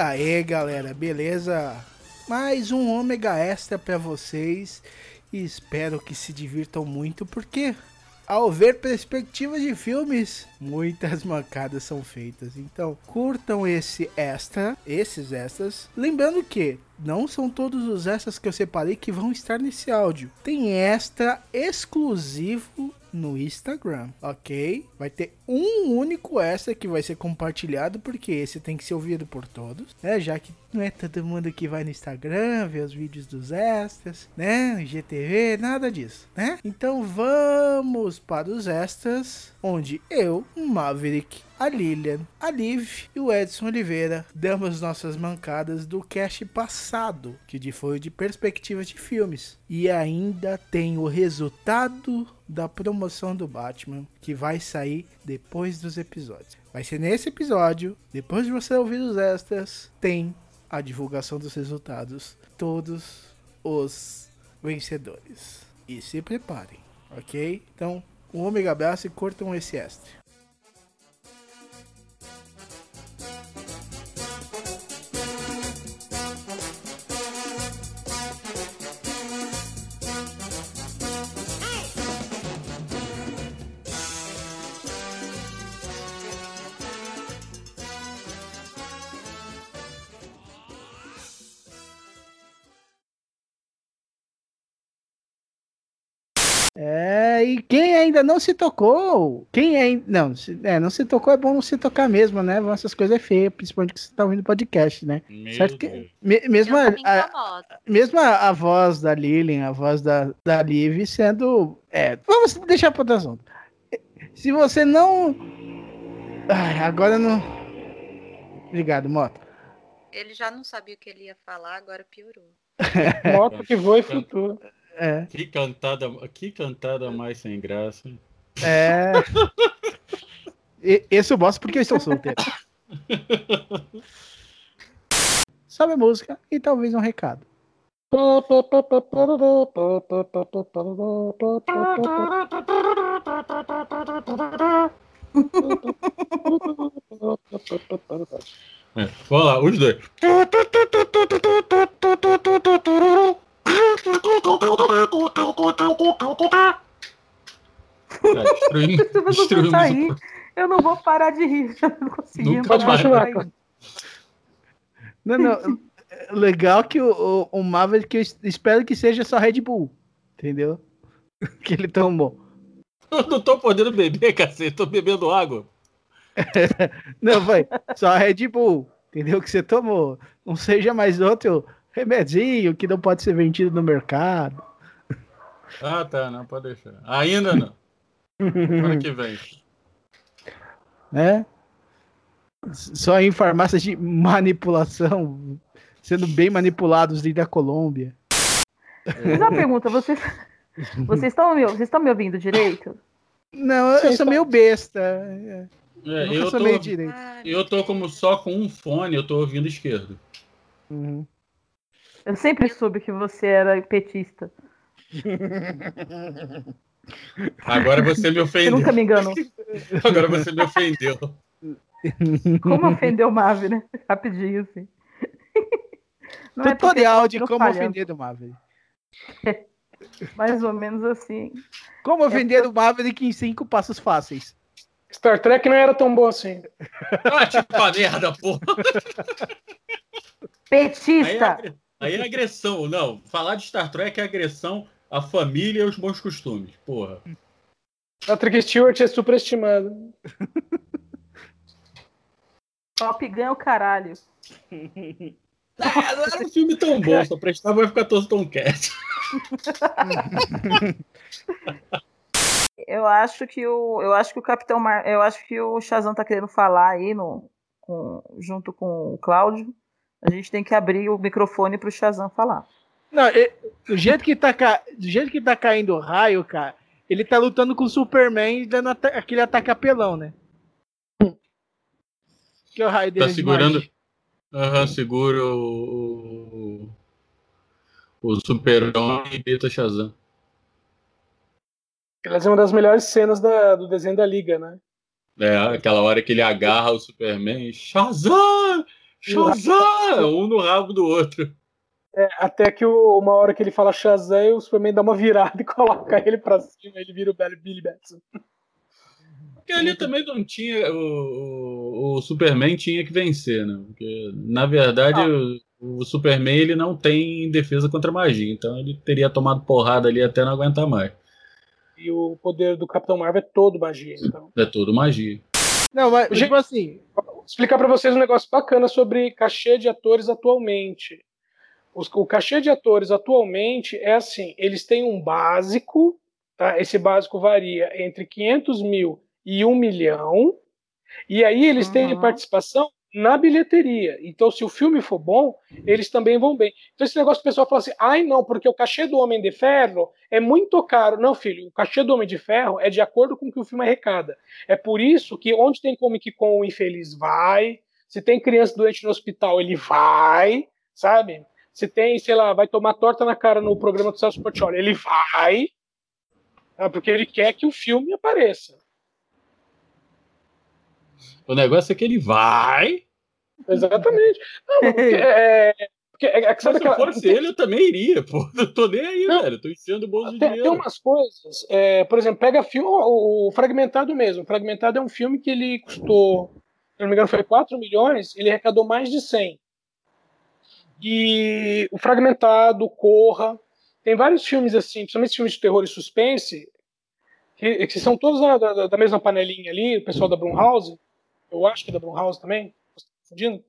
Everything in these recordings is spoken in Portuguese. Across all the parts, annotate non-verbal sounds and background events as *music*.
Aí, galera, beleza? Mais um ômega extra para vocês e espero que se divirtam muito porque ao ver perspectivas de filmes, muitas mancadas são feitas. Então, curtam esse extra, esses extras. Lembrando que não são todos os extras que eu separei que vão estar nesse áudio. Tem extra exclusivo no Instagram, ok? Vai ter um único extra que vai ser compartilhado, porque esse tem que ser ouvido por todos, né? Já que não é todo mundo que vai no Instagram ver os vídeos dos extras, né? GTV, nada disso, né? Então vamos para os extras, onde eu, Maverick, a Lilian, a Liv e o Edson Oliveira damos nossas mancadas do cast passado, que foi de perspectivas de filmes. E ainda tem o resultado da promoção do Batman, que vai sair depois dos episódios. Vai ser nesse episódio, depois de você ouvir os extras, tem a divulgação dos resultados. Todos os vencedores. E se preparem, ok? Então, um ômega abraço e curtam esse extra. Ainda não se tocou, quem ainda. Não, se, é, não se tocou é bom não se tocar mesmo, né? Essas coisas é feia, principalmente que você tá ouvindo podcast, né? Meu certo que, Deus. me, mesmo, a, a, mesmo a, a voz da Lilian, a voz da, da Liv sendo. É, vamos deixar para outro assunto. Se você não. Ai, agora não. Obrigado, Moto. Ele já não sabia o que ele ia falar, agora piorou. *laughs* Moto que voa e flutua. É. Que cantada, que cantada mais sem graça. É. Esse eu gosto porque eu estou solteiro. Sabe a música e talvez um recado. É, vamos lá, os dois. Tá, destruindo, *laughs* Se você não eu não vou parar de rir. *laughs* Eu não consegui Nunca parar de vai. rir. Não, não. é Legal que o, o, o Maverick que eu es- espero que seja só Red Bull. Entendeu? *laughs* Que ele tomou. Eu não tô podendo beber, cacete, tô bebendo água. Não, foi. Só Red Bull. Entendeu? Que você tomou. Não seja mais outro remedinho que não pode ser vendido no mercado. Ah, tá, não, pode deixar. Ainda não. Ano que vem. *laughs* né? Só em farmácias de manipulação, sendo bem manipulados dentro da Colômbia. Mas uma pergunta, vocês, vocês estão me, vocês estão me ouvindo direito? Não, eu, eu sou meio besta. É, eu, sou meio tô, direito. Eu tô como só com um fone, eu tô ouvindo esquerdo. Uhum. Eu sempre soube que você era petista. *laughs* Agora você me Você ofendeu. nunca me enganou. *laughs* Agora você me ofendeu. Como ofender o Mavi, né? Rapidinho, assim. *laughs* Não é Tutorial eu de como falhando, ofender o Maverick. Mais ou menos assim. Como ofender o Maverick em cinco passos fáceis. Star Trek não era tão bom assim. Ah, tipo merda, porra. Aí é, Petista! agre- aí é agressão. Não, falar de Star Trek é agressão à família e aos bons costumes. Porra. Patrick Stewart é superestimado. Top é o caralho. É, não era um filme tão bom, só prestava vai ficar todo tão quieto. Eu acho que o, eu acho que o Capitão Mar, eu acho que o Shazam tá querendo falar aí no, com, junto com o Cláudio. A gente tem que abrir o microfone pro Shazam falar. Não, e- do jeito que tá, ca- do jeito que tá caindo o raio, cara, ele tá lutando com o Superman e dando ata- aquele ataque apelão, né? Que é o raio dele. Tá segurando. Aham, segura o. O, o Super-Homem e Beta Shazam. Aliás, é uma das melhores cenas da- do desenho da Liga, né? É, aquela hora que ele agarra o Superman. Shazam! Shazam! Um no rabo do outro. É, até que o- uma hora que ele fala Shazam, e o Superman dá uma virada e *laughs* coloca ele pra cima, ele vira o Billy Billy Batson. Porque ali também não tinha. O, o, o Superman tinha que vencer, né? Porque, na verdade, o, o Superman ele não tem defesa contra magia. Então ele teria tomado porrada ali até não aguentar mais. E o poder do Capitão Marvel é todo magia. Então. É tudo magia. Não, mas tipo assim, explicar pra vocês um negócio bacana sobre cachê de atores atualmente. Os- o cachê de atores atualmente é assim: eles têm um básico, tá? esse básico varia entre 500 mil e 1 milhão, e aí eles têm Uhum. participação na bilheteria. Então, se o filme for bom, eles também vão bem. Então, esse negócio que o pessoal fala assim: ai, não, porque o cachê do Homem de Ferro é muito caro. Não, filho, o cachê do Homem de Ferro é de acordo com o que o filme arrecada. É por isso que onde tem Comic Con o infeliz vai, se tem criança doente no hospital, ele vai, sabe? Se tem, sei lá, vai tomar torta na cara no programa do Celso Portioli, ele vai, tá? porque ele quer que o filme apareça. O negócio é que ele vai. Exatamente. Não, porque, *laughs* é, porque é, é que sabe se eu aquela, fosse ele, eu também iria, pô. Eu tô nem aí, Não. velho. Eu tô enchendo o bolso de Tem, tem dinheiro. umas coisas, é, por exemplo, pega filme, o, o Fragmentado mesmo. O Fragmentado é um filme que ele custou, se não me engano, foi 4 milhões, ele arrecadou mais de 100. E o Fragmentado, Corra, tem vários filmes assim, principalmente filmes de terror e suspense, que, que são todos da, da- da mesma panelinha ali, o pessoal da Blumhouse, eu acho que é da Blumhouse também, estar confundindo.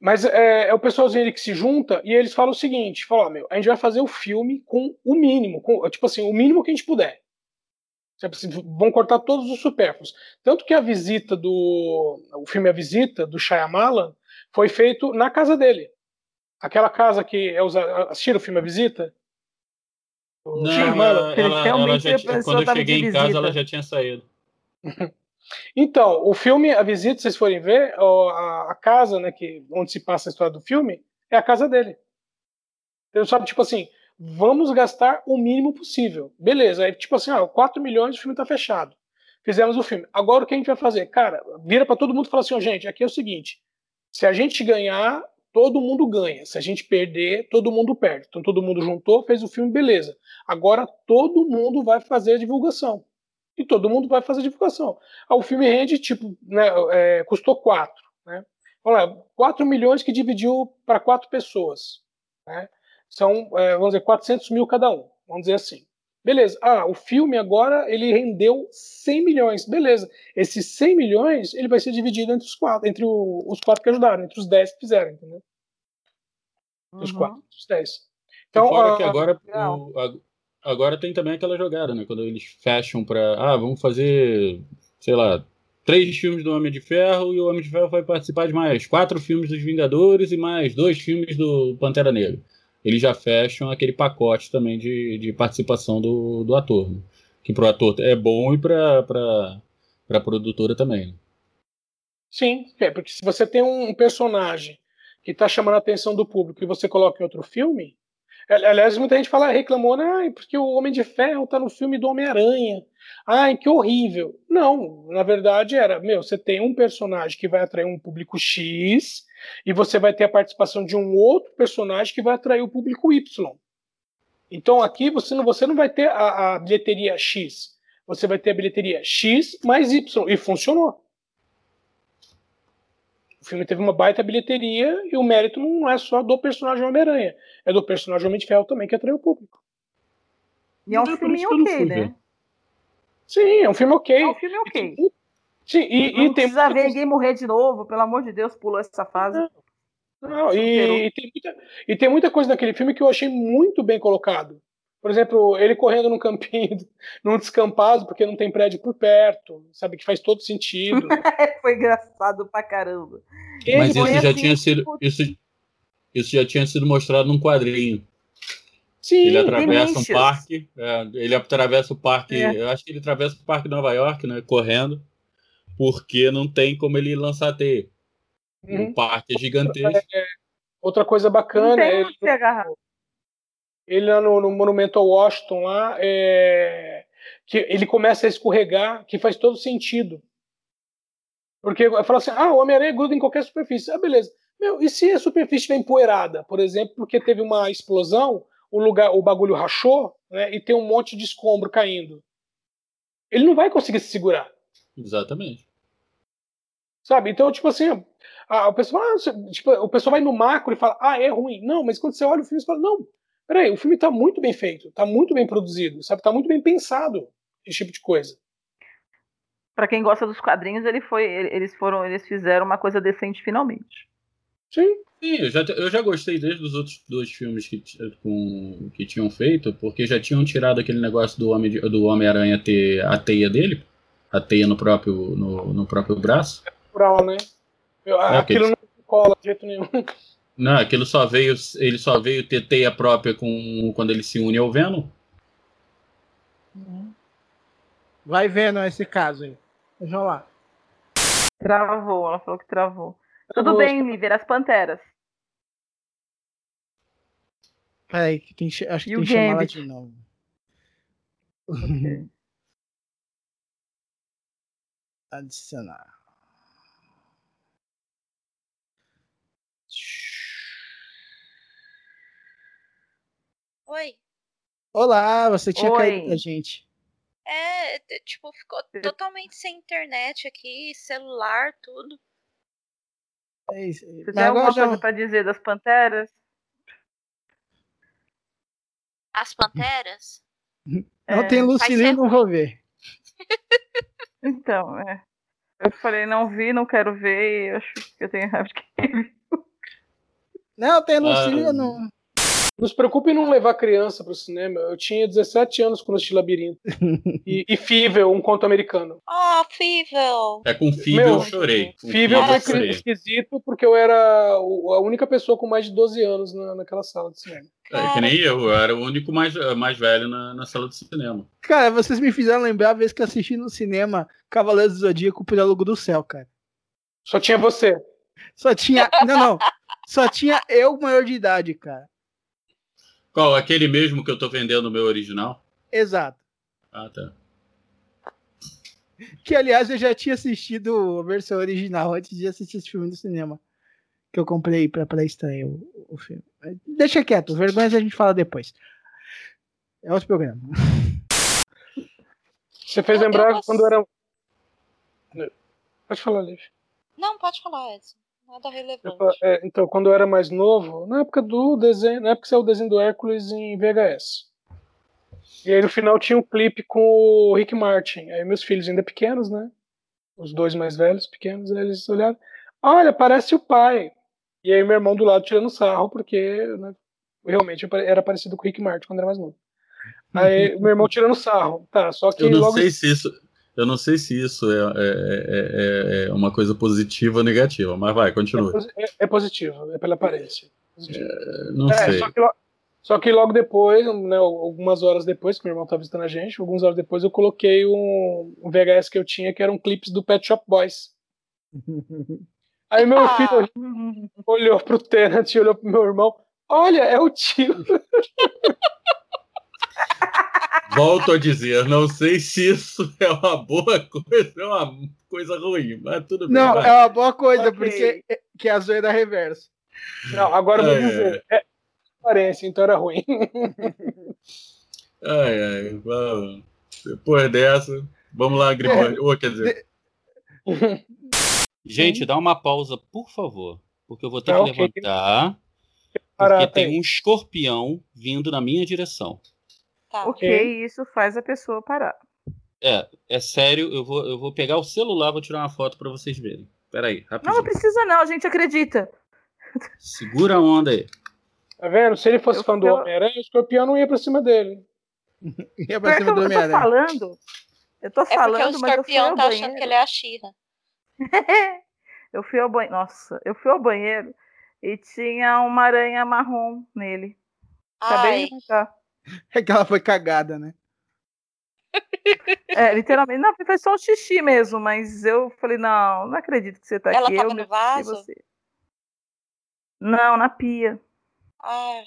Mas é, é o pessoalzinho ali que se junta e eles falam o seguinte: falam, meu, a gente vai fazer o filme com o mínimo, com, tipo assim, o mínimo que a gente puder. Tipo assim, vão cortar todos os supérfluos. Tanto que a visita do. O filme A Visita, do Shyamalan, foi feito na casa dele. Aquela casa que é usa, assistiram o filme A Visita? O Não, Shyamalan? ela, Ele ela, ela realmente já pessoa quando eu cheguei em casa, visita. ela já tinha saído. *laughs* Então, o filme, a visita, se vocês forem ver, a casa, né, que, onde se passa a história do filme, é a casa dele. Então, sabe, tipo assim, vamos gastar o mínimo possível. Beleza, aí, tipo assim, ó, 4 milhões, o filme tá fechado. Fizemos o filme. Agora o que a gente vai fazer? Cara, vira para todo mundo e fala assim, ó, gente, aqui é o seguinte, se a gente ganhar, todo mundo ganha. Se a gente perder, todo mundo perde. Então todo mundo juntou, fez o filme, beleza. Agora todo mundo vai fazer a divulgação. E todo mundo vai fazer a divulgação. Ah, o filme rende, tipo, né, é, custou 4. Né? Vamos lá, 4 milhões que dividiu para quatro pessoas. Né? São, é, vamos dizer, 400 mil cada um. Vamos dizer assim. Beleza. Ah, o filme agora ele rendeu 100 milhões. Beleza. Esses 100 milhões ele vai ser dividido entre os quatro, entre o- os quatro que ajudaram, entre os 10 que fizeram, entendeu? Os Uhum. quatro, os 10. Então, Fora ah, que agora, o- a- agora tem também aquela jogada, né? Quando eles fecham pra. Ah, vamos fazer, sei lá, três filmes do Homem de Ferro e o Homem de Ferro vai participar de mais quatro filmes dos Vingadores e mais dois filmes do Pantera Negra. Eles já fecham aquele pacote também de, de participação do, do ator. Né? Que pro ator é bom e pra, pra, pra produtora também. né? Sim, é, porque se você tem um personagem que está chamando a atenção do público e você coloca em outro filme. Ali- Aliás, muita gente fala, reclamou, né? Porque o Homem de Ferro tá no filme do Homem-Aranha. Ai, que horrível. Não, na verdade era, meu, você tem um personagem que vai atrair um público X e você vai ter a participação de um outro personagem que vai atrair o público Y. Então aqui você não, você não vai ter a, a bilheteria X, você vai ter a bilheteria X mais Y. E funcionou. O filme teve uma baita bilheteria e o mérito não é só do personagem Homem-Aranha, é do personagem Homem de Ferro também que atraiu o público. E é um Não, filme não ok, né? Sim, é um filme ok. É um filme ok. Sim, e, Não e tem precisa muita ver ninguém morrer de novo, pelo amor de Deus, pulou essa fase. Não, e, e, tem muita, e tem muita coisa naquele filme que eu achei muito bem colocado. Por exemplo, ele correndo num campinho, *laughs* num descampado, porque não tem prédio por perto, sabe? Que faz todo sentido. *laughs* Foi engraçado pra caramba. Mas Ele isso foi já assim, tinha sido. tipo- Isso, isso já tinha sido mostrado num quadrinho. Sim, Ele atravessa um Vinícius. parque. é, ele atravessa o parque. É. Eu acho que ele atravessa o parque de Nova York, né? Correndo. Porque não tem como ele lançar teia. Uhum. O parque é gigantesco. outra coisa Não bacana, tem ele, onde se agarrar. Ele lá no, no Monumento ao Washington, lá, é, que ele começa a escorregar, que faz todo sentido. Porque fala assim, ah, o Homem-Aranha gruda em qualquer superfície. Ah, beleza. Meu, e se a superfície estiver empoeirada, por exemplo, porque teve uma explosão, o lugar, o bagulho rachou, né, e tem um monte de escombro caindo. Ele não vai conseguir se segurar. Exatamente. Sabe? Então, tipo assim, a, a pessoa, ah, tipo, o pessoal vai no macro e fala, ah, é ruim. Não, mas quando você olha o filme, você fala, não, peraí, o filme tá muito bem feito, tá muito bem produzido, sabe? Tá muito bem pensado, esse tipo de coisa. Pra quem gosta dos quadrinhos, ele foi, ele- eles foram, eles fizeram uma coisa decente finalmente. Sim. Sim, eu já, eu já gostei desde os outros dois filmes que, com, que tinham feito, porque já tinham tirado aquele negócio do Homem do Homem-Aranha ter a teia dele, a teia no próprio, no, no próprio braço. Natural, né? Eu- É, aquilo aqueles- não cola de jeito nenhum. Não, aquilo só veio, ele só veio ter teia própria com, quando ele se une ao Venom. Vai vendo esse caso aí. Deixa eu lá. Travou, ela falou que travou. Tudo bem, Líder, as panteras. Peraí, que tem, acho que E tem que chamar ela de novo. Ok. Adicionar. Oi. Olá, você tinha Oi. caído da gente. É, tipo, ficou totalmente sem internet aqui, celular, tudo. É isso. Você Mas tem alguma já- coisa pra dizer das panteras? As panteras? Não É, tem Lucilene, ser não vou ver. Então, é. Eu falei, não vi, não quero ver, e eu acho que eu tenho raiva de quem viu. Não, tem Lucilene, Ah. não. Não se preocupe em não levar criança pro cinema. Eu tinha 17 anos quando assisti Labirinto. *laughs* e, e Fível, um conto americano. Oh, Fível! É com Fível Meu, eu chorei. Fível foi chorei. esquisito porque eu era o- a única pessoa com mais de 12 anos na, naquela sala de cinema. É, que nem eu, eu era o único mais, mais velho na, na sala de cinema. Cara, vocês me fizeram lembrar a vez que eu assisti no cinema Cavaleiros do Zodíaco, o Prólogo do Céu, cara. Só tinha você. Só tinha. Não, não. Só tinha eu maior de idade, cara. Qual? Aquele mesmo que eu tô vendendo no meu original? Exato. Ah, tá. Que, aliás, eu já tinha assistido a versão original antes de assistir esse filme no cinema. Que eu comprei pra, pra estreia o, o filme. Deixa quieto, vergonhas a gente fala depois. É outro programa. Você fez Eu- lembrar eu gosto- quando era. Pode falar, Liv. Não, pode falar, Edson. Nada relevante. é, então, quando eu era mais novo, na época do desenho, na época que saiu o desenho do Hércules em VHS. E aí no final tinha um clipe com o Rick Martin. Aí meus filhos ainda pequenos, né? Os dois mais velhos, pequenos, eles olharam. Olha, parece o pai. E aí meu irmão do lado tirando sarro, porque né, realmente era parecido com o Rick Martin quando era mais novo. Aí meu irmão tirando sarro. Tá, só que Eu não logo sei se isso. Eu não sei se isso é, é, é- é uma coisa positiva ou negativa, mas vai, é, continua. é- é positivo, é pela aparência. Positivo. Não É, sei. só que, só que logo depois, né, algumas horas depois, que meu irmão estava visitando a gente, algumas horas depois eu coloquei um, um VHS que eu tinha, que eram clipes do Pet Shop Boys. Aí meu Ah. filho olhou pro Tenant e olhou pro meu irmão, olha, é o tio. *laughs* Volto a dizer, não sei se isso é uma boa coisa ou é uma coisa ruim, mas tudo bem. Não, vai. é uma boa coisa, Ok. porque é- que é a zoeira reversa. Não, agora eu vou É, dizer, é aparência, então era ruim. *laughs* Ai, ai, vamos. Depois dessa, vamos lá, Gripone. Ou quer dizer. *laughs* Gente, dá uma pausa, por favor. Porque eu vou ter Tá, que ok. levantar. Porque tem tem. um escorpião vindo na minha direção. Tá. Ok, isso faz a pessoa parar. É, é sério, eu vou, eu vou pegar o celular, vou tirar uma foto pra vocês verem. Pera aí, Não, não rapidinho. precisa não, a gente acredita. Segura a onda aí. Tá vendo? Se ele fosse Eu- fã do eu- Homem-Aranha, o escorpião não ia pra cima dele. *laughs* Ia pra Pior cima eu, do eu tô Homem-Aranha. falando. Eu tô É o falando, mas eu fui escorpião ao tá achando que ele é a Xirra. *laughs* eu fui ao banheiro. Nossa, eu fui ao banheiro e tinha uma aranha marrom nele. Acabei Ai, de brincar. *laughs* É que ela foi cagada, né? É, literalmente. Não, foi só um xixi mesmo, mas eu falei, não, não acredito que você tá Ela aqui. tava eu no vaso? você. Não, na pia. ai.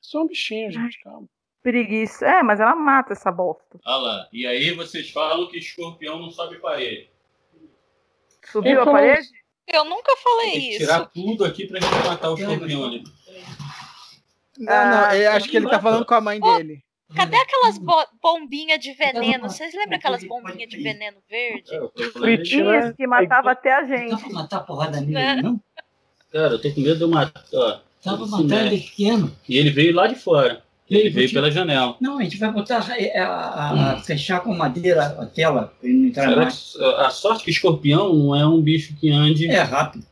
Só um bichinho, gente, calma. Preguiça. É, mas ela mata essa bosta. Olha lá. E aí vocês falam que escorpião não sobe parede. Subiu Quem a falou parede? Eu nunca falei Tem que isso. tirar tudo aqui pra gente matar o escorpião ali. Não, Ah, não, eu acho que ele tá falando com a mãe dele. Cadê aquelas bo bombinhas de veneno? Vocês lembram aquelas bombinhas de veneno verde? É, eu tô falando Frit, isso. né? Isso, que matava até a Dá gente. pra matar a porrada nele, É. não? Cara, eu tô com medo de eu matar. Dá pra ele matar ele pequeno. E ele veio lá de fora. Ele veio pela janela. Não, a gente vai botar a, a- a- fechar com madeira a tela ele não entrar Será mais. a sorte que escorpião não é um bicho que ande. É rápido.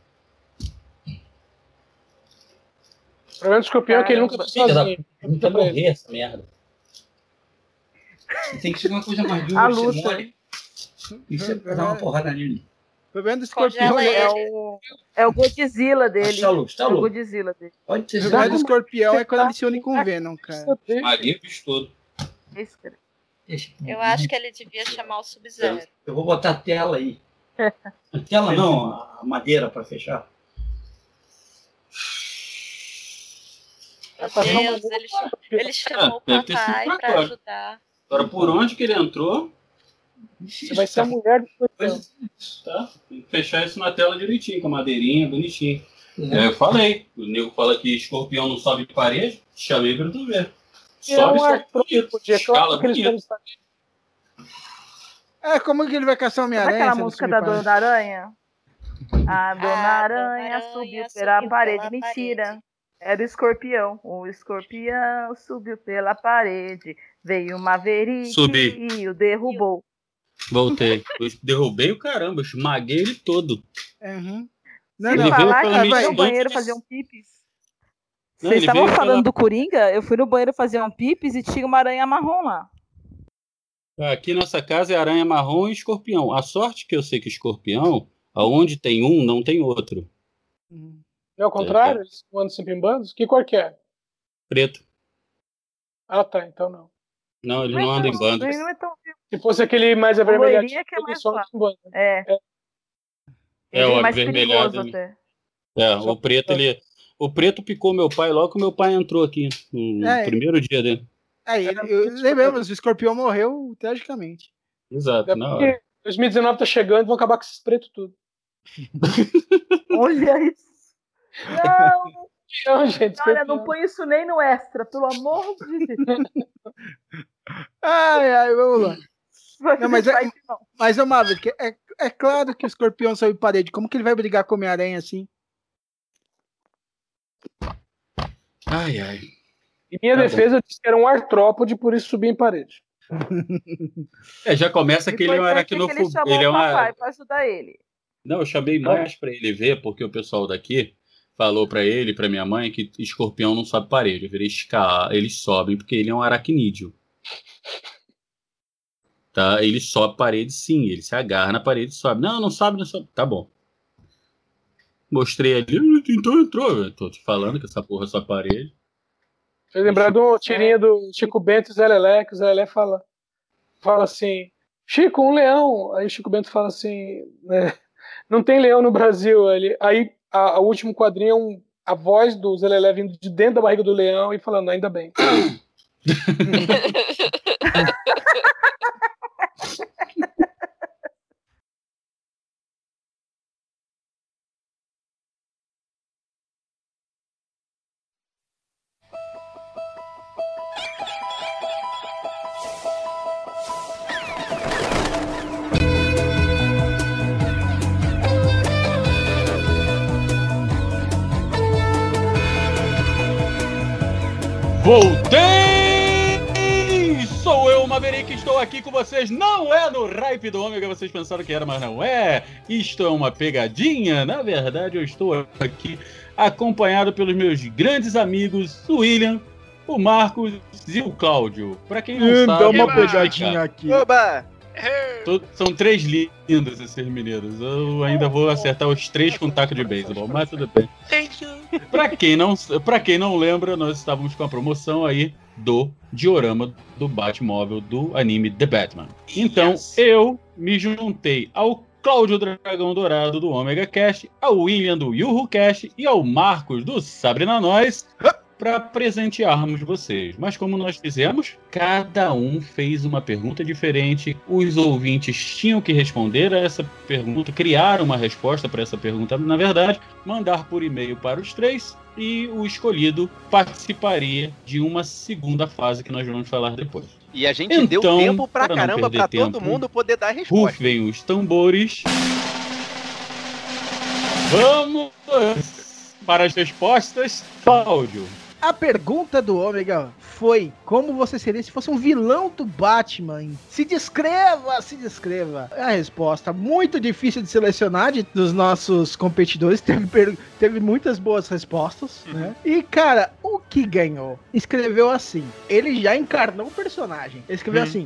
O problema do escorpião é que ele nunca tá sozinho. Quer morrer essa merda. Tem que ser uma coisa mais dura. A você luta. mole. E você dar uma porrada nele. O problema do escorpião, é, É o, é o Godzilla dele. Tá louco, É tá o louco. Godzilla dele. Pode ser. o problema do escorpião é quando ele se une com o Venom, cara. Maguinho o bicho todo. Esse cara. Eu acho que ele devia chamar o Sub-Zero. Eu vou botar a tela aí. *laughs* A tela não, a madeira pra fechar. Meu uma Deus, ele, ele chamou o deve ter sido papai pra pra agora. ajudar. Agora, por onde que ele entrou, Você vai ser a mulher do escorpião. tá? Tem que fechar isso na tela direitinho, com a madeirinha, bonitinho. É. É, eu falei. O nego fala que escorpião não sobe parede. Chamei pra tu ver. É Sobe, um sobe artrônico, bonito. de Escala É, como que ele vai caçar o Sabe Homem-Aranha? aquela música da para- Dona Aranha? A Dona Dona Aranha Aranha subiu subiu pela parede. pela Mentira. parede. Era o escorpião. O escorpião subiu pela parede. Veio o Maverick Subi. e o derrubou. Voltei. Eu derrubei o caramba, eu esmaguei ele todo. Uhum. Não, Se Ele não. veio falar que eu fui minha no banheiro fazer um pipis. Não, Vocês estavam falando pela- do Coringa? Eu fui no banheiro fazer um pipis e tinha uma aranha marrom lá. Aqui nossa casa é aranha marrom e escorpião. A sorte que eu sei que escorpião, aonde tem um, não tem outro. Uhum. Não é o contrário? Eles andam sempre em bandos? Que cor que é? Preto. Ah, tá, então não. Não, ele não anda em bando. Ele não é tão Se fosse aquele mais avermelhado, é que é ele mais só em bando. É. É, Ele o é mais avermelhado, né? até. É, o preto, ele. O preto picou meu pai logo que meu pai entrou aqui. No É. primeiro dia dele. Aí, ele- eu, lembramos, o escorpião morreu tragicamente. Exato, É na porque hora. 2019 tá chegando e vão acabar com esses pretos tudo. *laughs* Olha isso. Não, *laughs* Não, gente, olha, não põe isso nem no extra, pelo amor de Deus. Ai, ai, vamos lá. Não, mas é-. Mas, ô Maverick, é, é claro que o escorpião sobe parede. Como que ele vai brigar com o Homem-Aranha assim? Ai, ai. Em minha Tá defesa, eu disse que era um artrópode, por isso subi em parede. É, já começa que ele é um Importante é que ele aracnofobia. chamou Ele é o papai uma. pra ajudar ele. Não, eu chamei mais pra ele ver, porque o pessoal daqui falou pra ele, pra minha mãe, que escorpião não sobe parede. Eu escalar, eles sobem porque ele é um aracnídeo. Tá? Ele sobe parede sim, ele se agarra na parede e sobe. Não, não sobe, não sobe. Tá bom. Mostrei ali, então entrou. Eu tô te falando que essa porra sobe parede. Fez lembrar de uma tirinha do Chico Bento e Zé Lelé, que o Zé Lelé fala, fala assim, Chico, um leão. Aí o Chico Bento fala assim, né, não tem leão no Brasil. Ele, aí a, a último quadrinho é um, a voz do Zé Lelé vindo de dentro da barriga do leão e falando, ainda bem. *laughs* Voltei! Sou eu, Maverick, estou aqui com vocês. Não é no Hype do Ômega, vocês pensaram que era, mas não é. Isto é uma pegadinha. Na verdade, eu estou aqui acompanhado pelos meus grandes amigos, o William, o Marcos e o Cláudio. Pra quem não Hum, sabe... dá uma pegadinha aqui. Oba! São três lindos esses mineiros. Eu ainda vou acertar os três com taco de beisebol, mas tudo bem. Thank you. Pra quem, não, pra quem não lembra, nós estávamos com a promoção aí do diorama do Batmóvel do anime The Batman. Então, Yes. eu me juntei ao Cláudio Dragão Dourado do Omega Cast, ao William do Yuhu Cast e ao Marcos do Sabrina Nós para presentearmos vocês. Mas como nós fizemos, cada um fez uma pergunta diferente. Os ouvintes tinham que responder a essa pergunta, criar uma resposta para essa pergunta, na verdade, mandar por e-mail para os três e o escolhido participaria de uma segunda fase que nós vamos falar depois. E a gente Então, deu tempo pra para não caramba pra todo mundo poder dar resposta. Rufem os tambores. Vamos para as respostas, Cláudio. A pergunta do Ômega foi como você seria se fosse um vilão do Batman? Se descreva, se descreva. A resposta muito difícil de selecionar de, dos nossos competidores. *laughs* Teve, teve muitas boas respostas, né? E, cara, o que ganhou? Escreveu assim. Ele já encarnou o personagem. Ele escreveu assim.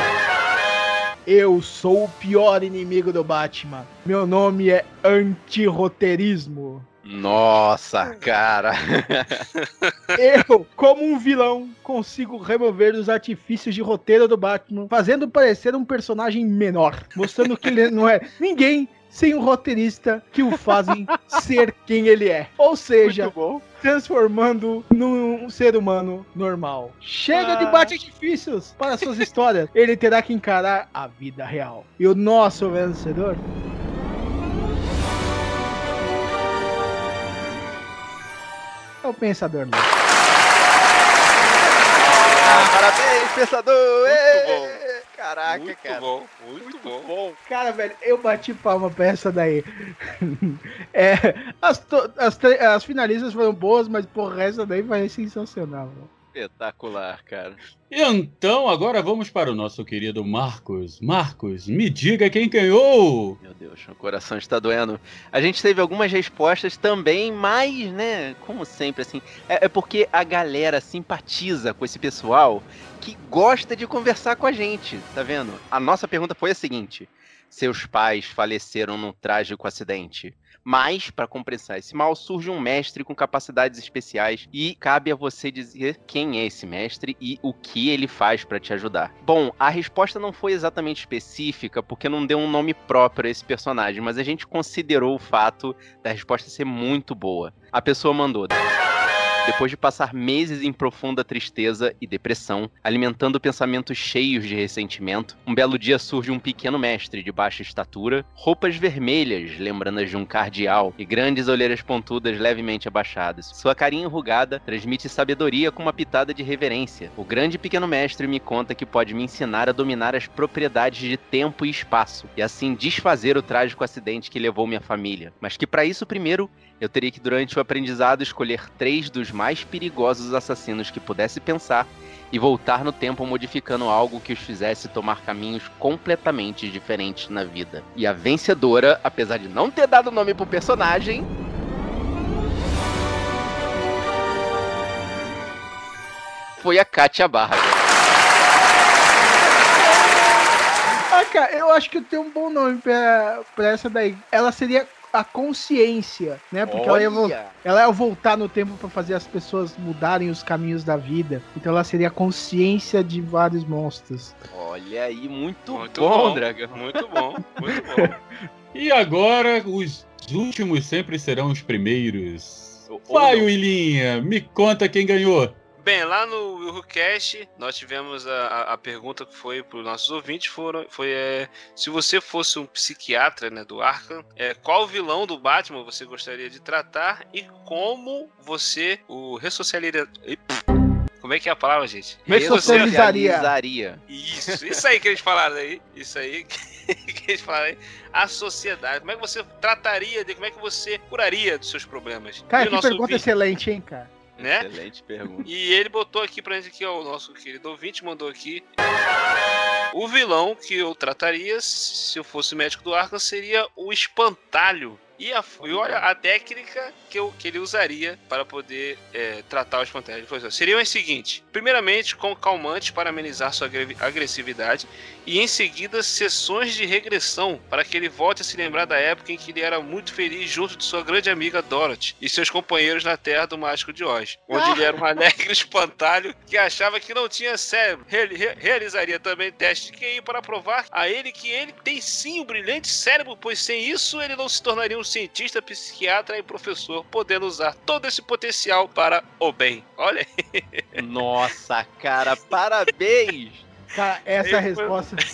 Eu sou o pior inimigo do Batman. Meu nome é antirroteirismo. Nossa, cara. *laughs* Eu, como um vilão, consigo remover os artifícios de roteiro do Batman, fazendo parecer um personagem menor, mostrando que ele não é ninguém sem um roteirista que o fazem *laughs* ser quem ele é. Ou seja, transformando num ser humano normal. Chega de Ah. bate-artifícios para suas histórias. Ele terá que encarar a vida real. E o nosso vencedor é o Pensador Louco. Ah, parabéns, pensador! Muito Ê! Caraca, muito cara. bom, muito, bom. Cara, velho, eu bati palma pra essa daí. *laughs* É, as, to- as, as finalistas foram boas, mas porra, essa daí foi sensacional. mano. Espetacular, cara. Então, agora vamos para o nosso querido Marcos. Marcos, me diga quem ganhou! Meu Deus, o coração está doendo. A gente teve algumas respostas também, mas, né, como sempre, assim, é, é porque a galera simpatiza com esse pessoal que gosta de conversar com a gente, tá vendo? A nossa pergunta foi a seguinte: seus pais faleceram num trágico acidente. Mas, para compensar esse mal, surge um mestre com capacidades especiais e cabe a você dizer quem é esse mestre e o que ele faz para te ajudar. Bom, a resposta não foi exatamente específica porque não deu um nome próprio a esse personagem, mas a gente considerou o fato da resposta ser muito boa. A pessoa mandou. Depois de passar meses em profunda tristeza e depressão, alimentando pensamentos cheios de ressentimento, um belo dia surge um pequeno mestre de baixa estatura, roupas vermelhas, lembrando-as de um cardeal, e grandes olheiras pontudas levemente abaixadas. Sua carinha enrugada transmite sabedoria com uma pitada de reverência. O grande pequeno mestre me conta que pode me ensinar a dominar as propriedades de tempo e espaço, e assim desfazer o trágico acidente que levou minha família. Mas que para isso, primeiro, eu teria que, durante o aprendizado, escolher três dos mais perigosos assassinos que pudesse pensar e voltar no tempo modificando algo que os fizesse tomar caminhos completamente diferentes na vida. E a vencedora, apesar de não ter dado nome pro personagem. Foi a Katia Barra. Ah, cara, eu acho que eu tenho um bom nome pra, pra essa daí. Ela seria a consciência, né? Porque ela ia, ela ia voltar no tempo pra fazer as pessoas mudarem os caminhos da vida. Então ela seria a consciência de vários monstros. Olha aí, muito, Muito bom, bom. Dragão. Muito bom, *laughs* muito bom. E agora, os últimos sempre serão os primeiros. Vai. Willinha, me conta quem ganhou. Bem, lá no WilhoCast, nós tivemos a, a, pergunta que foi para os nossos ouvintes, foram, foi é, se você fosse um psiquiatra né, do Arkham, é, qual vilão do Batman você gostaria de tratar e como você o ressocializaria... Como é que é a palavra, gente? Ressocializaria. Ressocializaria. Isso, isso aí que eles falaram aí. Isso aí *laughs* que eles falaram aí. A sociedade. Como é que você trataria de. Como é que você curaria dos seus problemas? Cara, E que pergunta ouvinte, excelente, hein, cara? Né? Excelente pergunta. E ele botou aqui pra gente aqui, ó, o nosso querido ouvinte mandou aqui. O vilão que eu trataria, se eu fosse médico do Arkham, seria o espantalho. e, a, e olha a técnica que, eu, que ele usaria para poder é, tratar. Ele falou assim, seriam as seguintes: primeiramente, com calmantes para amenizar sua agressividade, e em seguida, sessões de regressão para que ele volte a se lembrar da época em que ele era muito feliz junto de sua grande amiga Dorothy e seus companheiros na Terra do Mágico de Oz, onde ele era um *laughs* alegre espantalho que achava que não tinha cérebro. Ele realizaria também teste de QI para provar a ele que ele tem sim um brilhante cérebro, pois sem isso ele não se tornaria um cientista, psiquiatra e professor, podendo usar todo esse potencial para o bem. Olha aí. Nossa, cara, parabéns! *laughs* Cara, essa Ele resposta foi...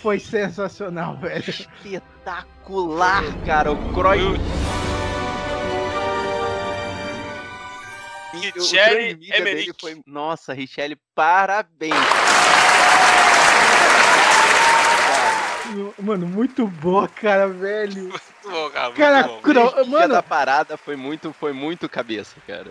foi... sensacional, *laughs* velho. Espetacular, cara. O Croy. Richelle Emerick. Foi... Nossa, Richelle, parabéns. Mano, muito boa, cara, velho. Muito bom, cara. Muito cara, bom. Cro... mano, da parada foi muito, foi muito cabeça, cara.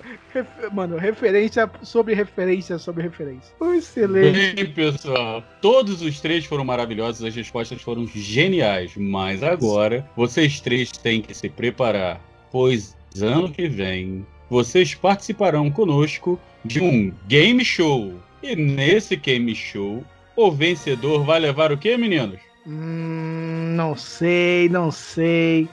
Mano, referência sobre referência sobre referência. Excelente. Bem, pessoal, todos os três foram maravilhosos, as respostas foram geniais, mas agora vocês três têm que se preparar, pois ano que vem vocês participarão conosco de um game show. E nesse game show, o vencedor vai levar o que, meninos? Hum, não sei, não sei.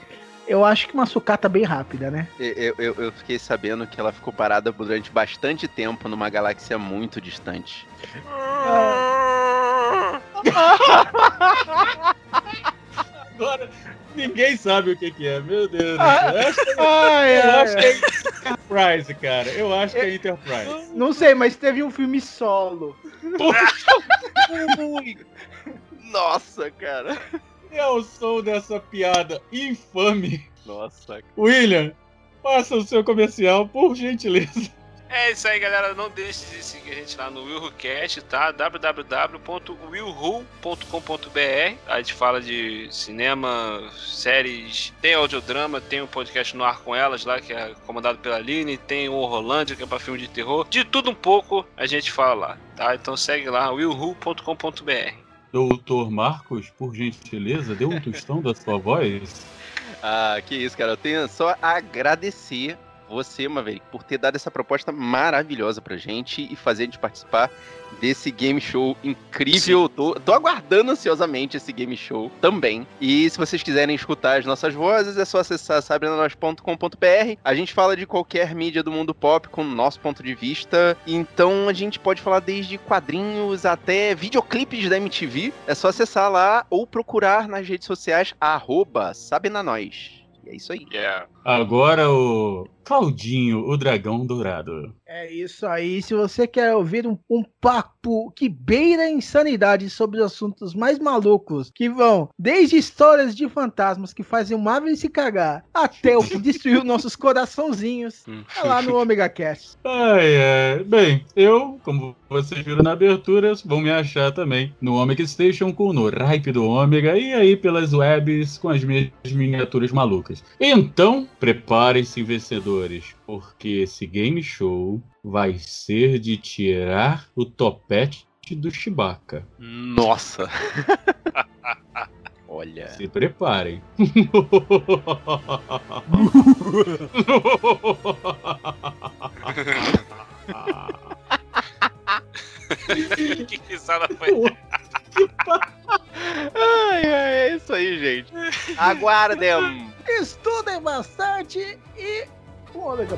Eu acho que uma sucata bem rápida, né? Eu, eu, eu, fiquei sabendo que ela ficou parada durante bastante tempo numa galáxia muito distante. *laughs* Agora, ninguém sabe o que, que é, meu Deus. Eu acho que, ai, eu acho que é Enterprise, cara. Eu acho que é Enterprise. Não sei, mas teve um filme solo. *laughs* Nossa, cara. Eu sou dessa piada infame. Nossa. William, faça o seu comercial, por gentileza. É isso aí, galera. Não deixe de seguir a gente lá no WillWhoCast, tá? www.willwho.com.br A gente fala de cinema, séries, tem audiodrama, tem um podcast no ar com elas lá, que é comandado pela Aline, tem o Rolândia, que é pra filme de terror. De tudo um pouco a gente fala lá, tá? Então segue lá, willwho.com.br Doutor Marcos, por gentileza, dê um tostão da sua voz. *laughs* Ah, que isso, cara. Eu tenho só a agradecer você, Maverick, por ter dado essa proposta maravilhosa pra gente e fazer a gente participar desse game show incrível. Tô, tô, aguardando ansiosamente esse game show também. E se vocês quiserem escutar as nossas vozes, é só acessar sabrenanos.com.br. A gente fala de qualquer mídia do mundo pop com o nosso ponto de vista. Então a gente pode falar desde quadrinhos até videoclipes da MTV. É só acessar lá ou procurar nas redes sociais arroba. E é isso aí. Yeah. Agora o Claudinho, o dragão dourado. É isso aí. Se você quer ouvir um, um, papo que beira a insanidade sobre os assuntos mais malucos, que vão desde histórias de fantasmas que fazem o Marvel se cagar, até o que *laughs* destruiu nossos coraçãozinhos, é lá no *laughs* Omega Cast. Ai, é. Bem, eu, como vocês viram na abertura, vão me achar também no Omega Station com no Ripe do Ômega e aí pelas webs com as minhas miniaturas malucas. Então, preparem-se, vencedores, porque esse game show vai ser de tirar o topete do Chewbacca. Nossa! *laughs* Olha. Se preparem. *laughs* Aguardem. Estudem bastante e um ômega